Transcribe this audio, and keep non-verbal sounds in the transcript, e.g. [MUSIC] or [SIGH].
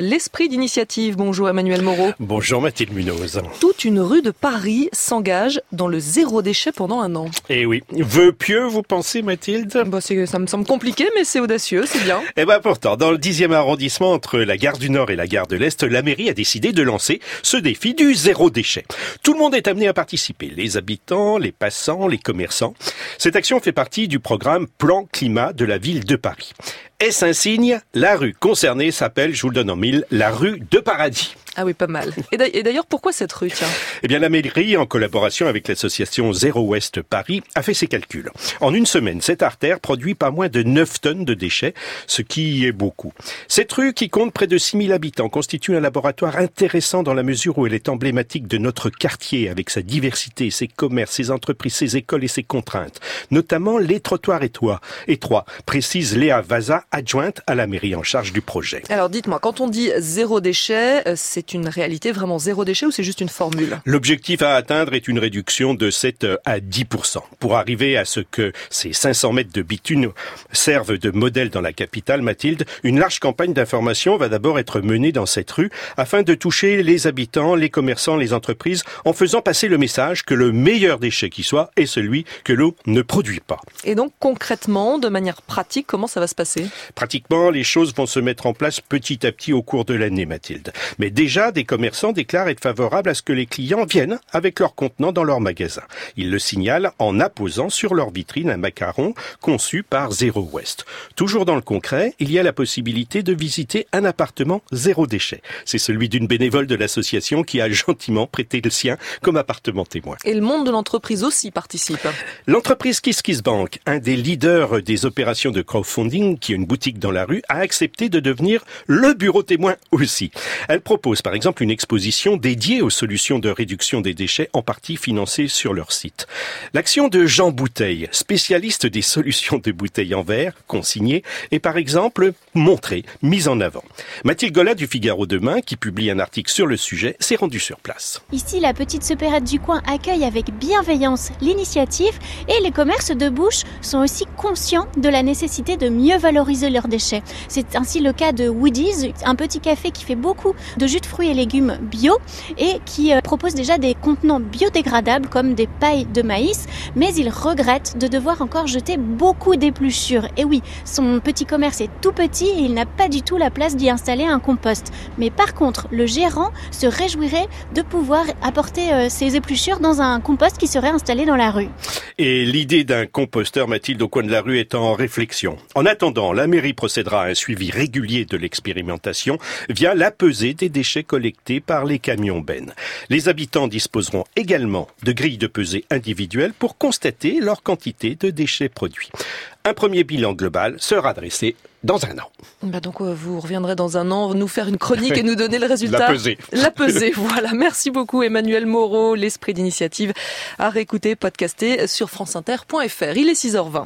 L'esprit d'initiative. Bonjour Emmanuel Moreau. Bonjour Mathilde Munoz. Toute une rue de Paris s'engage dans le zéro déchet pendant un an. Eh oui, vœu pieux, vous pensez Mathilde? Bah, Ça me semble compliqué, mais c'est audacieux, c'est bien. [LAUGHS] Eh ben pourtant, dans le 10e arrondissement, entre la gare du Nord et la gare de l'Est, la mairie a décidé de lancer ce défi du zéro déchet. Tout le monde est amené à participer, les habitants, les passants, les commerçants. Cette action fait partie du programme Plan Climat de la ville de Paris. Est-ce un signe? La rue concernée s'appelle, je vous le donne en la rue de Paradis. Ah oui, pas mal. Et d'ailleurs, pourquoi cette rue, tiens? Eh bien, la mairie, en collaboration avec l'association Zéro Ouest Paris, a fait ses calculs. En une semaine, cette artère produit pas moins de 9 tonnes de déchets, ce qui est beaucoup. Cette rue, qui compte près de 6000 habitants, constitue un laboratoire intéressant dans la mesure où elle est emblématique de notre quartier, avec sa diversité, ses commerces, ses entreprises, ses écoles et ses contraintes. Notamment les trottoirs étroits, étroits précise Léa Vaza, adjointe à la mairie en charge du projet. Alors dites-moi, quand on dit zéro déchet, euh, c'est une réalité vraiment zéro déchet ou c'est juste une formule? L'objectif à atteindre est une réduction de 7 à 10%. Pour arriver à ce que ces 500 mètres de bitume servent de modèle dans la capitale, Mathilde, une large campagne d'information va d'abord être menée dans cette rue afin de toucher les habitants, les commerçants, les entreprises en faisant passer le message que le meilleur déchet qui soit est celui que l'eau ne produit pas. Et donc concrètement, de manière pratique, comment ça va se passer? Pratiquement, les choses vont se mettre en place petit à petit au cours de l'année, Mathilde. Mais déjà, des commerçants déclarent être favorables à ce que les clients viennent avec leurs contenants dans leur magasin. Ils le signalent en apposant sur leur vitrine un macaron conçu par Zero West. Toujours dans le concret, il y a la possibilité de visiter un appartement zéro déchet. C'est celui d'une bénévole de l'association qui a gentiment prêté le sien comme appartement témoin. Et le monde de l'entreprise aussi participe. L'entreprise KissKissBank, un des leaders des opérations de crowdfunding, qui a une boutique dans la rue, a accepté de devenir le bureau témoin aussi. Elle propose par exemple une exposition dédiée aux solutions de réduction des déchets, en partie financée sur leur site. L'action de Jean Bouteille, spécialiste des solutions de bouteilles en verre, consignées, est par exemple montrée, mise en avant. Mathilde Gola du Figaro Demain, qui publie un article sur le sujet, s'est rendue sur place. Ici, la petite supérette du coin accueille avec bienveillance l'initiative et les commerces de bouche sont aussi conscients de la nécessité de mieux valoriser leurs déchets. C'est ainsi le cas de Woody's, un petit café qui fait beaucoup de jus de fruits et légumes bio et qui euh, propose déjà des contenants biodégradables comme des pailles de maïs, mais il regrette de devoir encore jeter beaucoup d'épluchures. Et oui, son petit commerce est tout petit et il n'a pas du tout la place d'y installer un compost. Mais par contre, le gérant se réjouirait de pouvoir apporter euh, ces épluchures dans un compost qui serait installé dans la rue. Et l'idée d'un composteur, Mathilde, au coin de la rue est en réflexion. En attendant, la mairie procédera à un suivi régulier de l'expérimentation via la pesée des déchets collectés par les camions bennes. Les habitants disposeront également de grilles de pesée individuelles pour constater leur quantité de déchets produits. Un premier bilan global sera dressé dans un an. Bah donc euh, vous reviendrez dans un an nous faire une chronique et nous donner le [LAUGHS] résultat. La pesée. La [LAUGHS] pesée, voilà. Merci beaucoup Emmanuel Moreau, l'esprit d'initiative à réécouter, podcaster sur franceinter.fr. Il est 6h20.